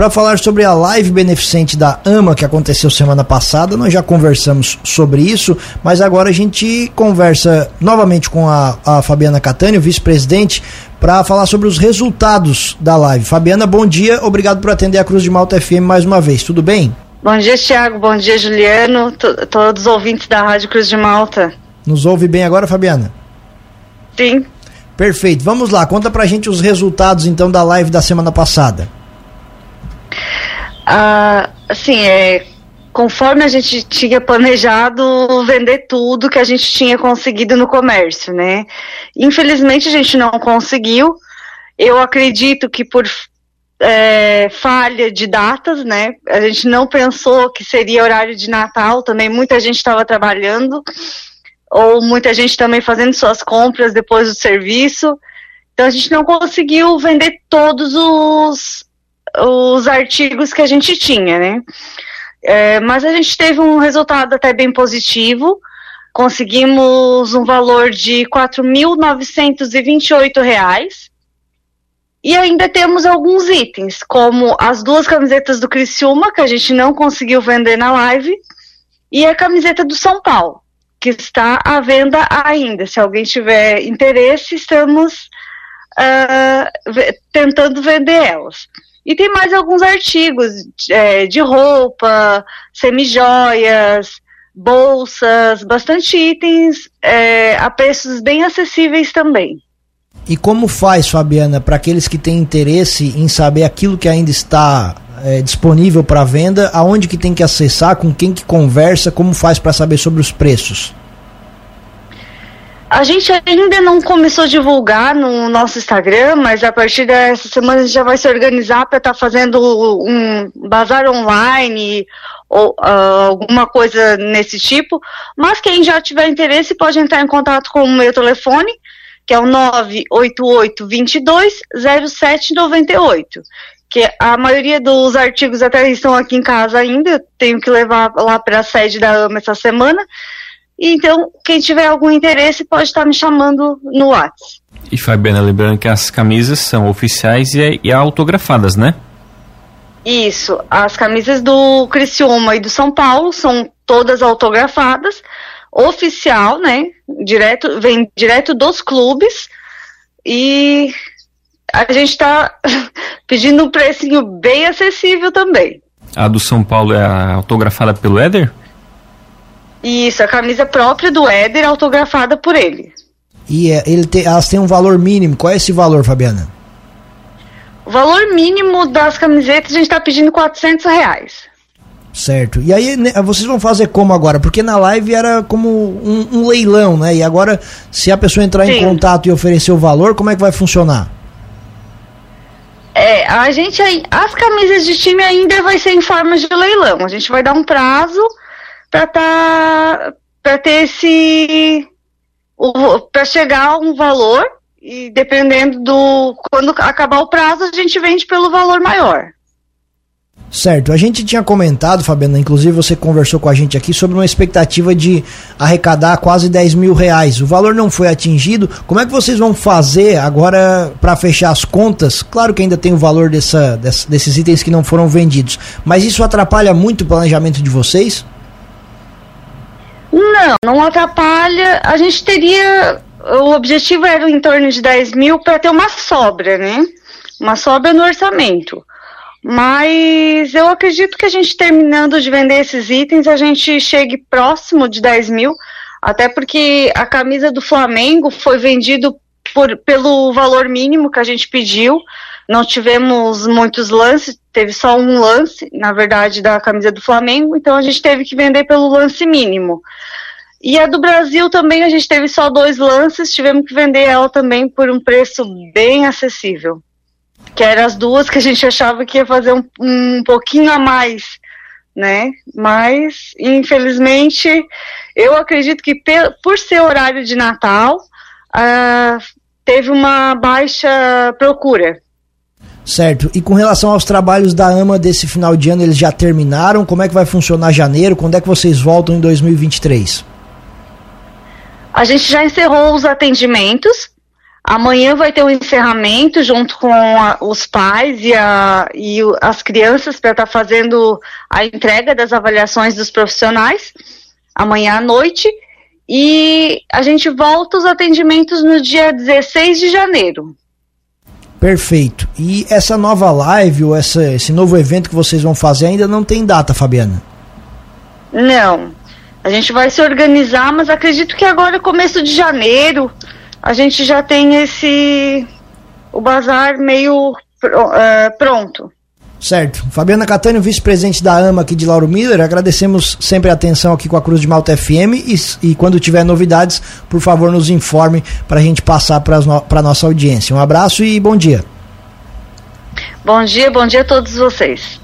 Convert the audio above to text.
para falar sobre a live beneficente da AMA que aconteceu semana passada. Nós já conversamos sobre isso, mas agora a gente conversa novamente com a, a Fabiana Catânio, vice-presidente, para falar sobre os resultados da live. Fabiana, bom dia, obrigado por atender a Cruz de Malta FM mais uma vez, tudo bem? Bom dia, Tiago, bom dia, Juliano, todos os ouvintes da Rádio Cruz de Malta. Nos ouve bem agora, Fabiana? Sim. Perfeito. Vamos lá, conta pra gente os resultados então da live da semana passada. Ah, assim, é, conforme a gente tinha planejado vender tudo que a gente tinha conseguido no comércio, né? Infelizmente a gente não conseguiu. Eu acredito que por é, falha de datas, né? A gente não pensou que seria horário de Natal, também muita gente estava trabalhando ou muita gente também fazendo suas compras depois do serviço. Então a gente não conseguiu vender todos os, os artigos que a gente tinha, né? É, mas a gente teve um resultado até bem positivo. Conseguimos um valor de R$ 4.928. E ainda temos alguns itens, como as duas camisetas do Criciúma, que a gente não conseguiu vender na live, e a camiseta do São Paulo que está à venda ainda. Se alguém tiver interesse, estamos uh, tentando vender elas. E tem mais alguns artigos é, de roupa, semijoias, bolsas, bastante itens é, a preços bem acessíveis também. E como faz, Fabiana, para aqueles que têm interesse em saber aquilo que ainda está é, disponível para venda, aonde que tem que acessar, com quem que conversa, como faz para saber sobre os preços? A gente ainda não começou a divulgar no nosso Instagram, mas a partir dessa semana a gente já vai se organizar para estar tá fazendo um bazar online ou uh, alguma coisa nesse tipo. Mas quem já tiver interesse pode entrar em contato com o meu telefone, que é o 988 22 0798 que a maioria dos artigos até estão aqui em casa ainda, tenho que levar lá para a sede da AMA essa semana. Então, quem tiver algum interesse pode estar me chamando no WhatsApp. E Fabiana, lembrando que as camisas são oficiais e, e autografadas, né? Isso, as camisas do Criciúma e do São Paulo são todas autografadas, oficial, né? Direto, vem direto dos clubes e a gente está pedindo um precinho bem acessível também. A do São Paulo é autografada pelo Éder? Isso, a camisa própria do Éder, autografada por ele. E é, ele te, elas têm um valor mínimo. Qual é esse valor, Fabiana? O valor mínimo das camisetas a gente está pedindo 400 reais. Certo. E aí né, vocês vão fazer como agora? Porque na live era como um, um leilão, né? E agora, se a pessoa entrar Sim. em contato e oferecer o valor, como é que vai funcionar? É, a gente as camisas de time ainda vai ser em forma de leilão. A gente vai dar um prazo para tá, ter esse para chegar a um valor e dependendo do quando acabar o prazo a gente vende pelo valor maior. Certo, a gente tinha comentado, Fabiana, inclusive você conversou com a gente aqui sobre uma expectativa de arrecadar quase 10 mil reais. O valor não foi atingido. Como é que vocês vão fazer agora para fechar as contas? Claro que ainda tem o valor dessa, desses itens que não foram vendidos, mas isso atrapalha muito o planejamento de vocês? Não, não atrapalha. A gente teria. O objetivo era em torno de 10 mil para ter uma sobra, né? Uma sobra no orçamento. Mas eu acredito que a gente terminando de vender esses itens, a gente chegue próximo de 10 mil, até porque a camisa do Flamengo foi vendido por, pelo valor mínimo que a gente pediu. Não tivemos muitos lances, teve só um lance, na verdade, da camisa do Flamengo, então a gente teve que vender pelo lance mínimo. E a do Brasil também a gente teve só dois lances, tivemos que vender ela também por um preço bem acessível. Que eram as duas que a gente achava que ia fazer um, um pouquinho a mais, né? Mas, infelizmente, eu acredito que por ser horário de Natal, uh, teve uma baixa procura. Certo. E com relação aos trabalhos da AMA desse final de ano, eles já terminaram? Como é que vai funcionar janeiro? Quando é que vocês voltam em 2023? A gente já encerrou os atendimentos. Amanhã vai ter um encerramento junto com a, os pais e, a, e o, as crianças para estar tá fazendo a entrega das avaliações dos profissionais amanhã à noite. E a gente volta os atendimentos no dia 16 de janeiro. Perfeito. E essa nova live ou essa, esse novo evento que vocês vão fazer ainda não tem data, Fabiana? Não. A gente vai se organizar, mas acredito que agora, começo de janeiro, a gente já tem esse. o bazar meio uh, pronto. Certo. Fabiana Catânio, vice-presidente da AMA aqui de Lauro Miller, agradecemos sempre a atenção aqui com a Cruz de Malta FM e, e quando tiver novidades, por favor, nos informe para a gente passar para a nossa audiência. Um abraço e bom dia. Bom dia, bom dia a todos vocês.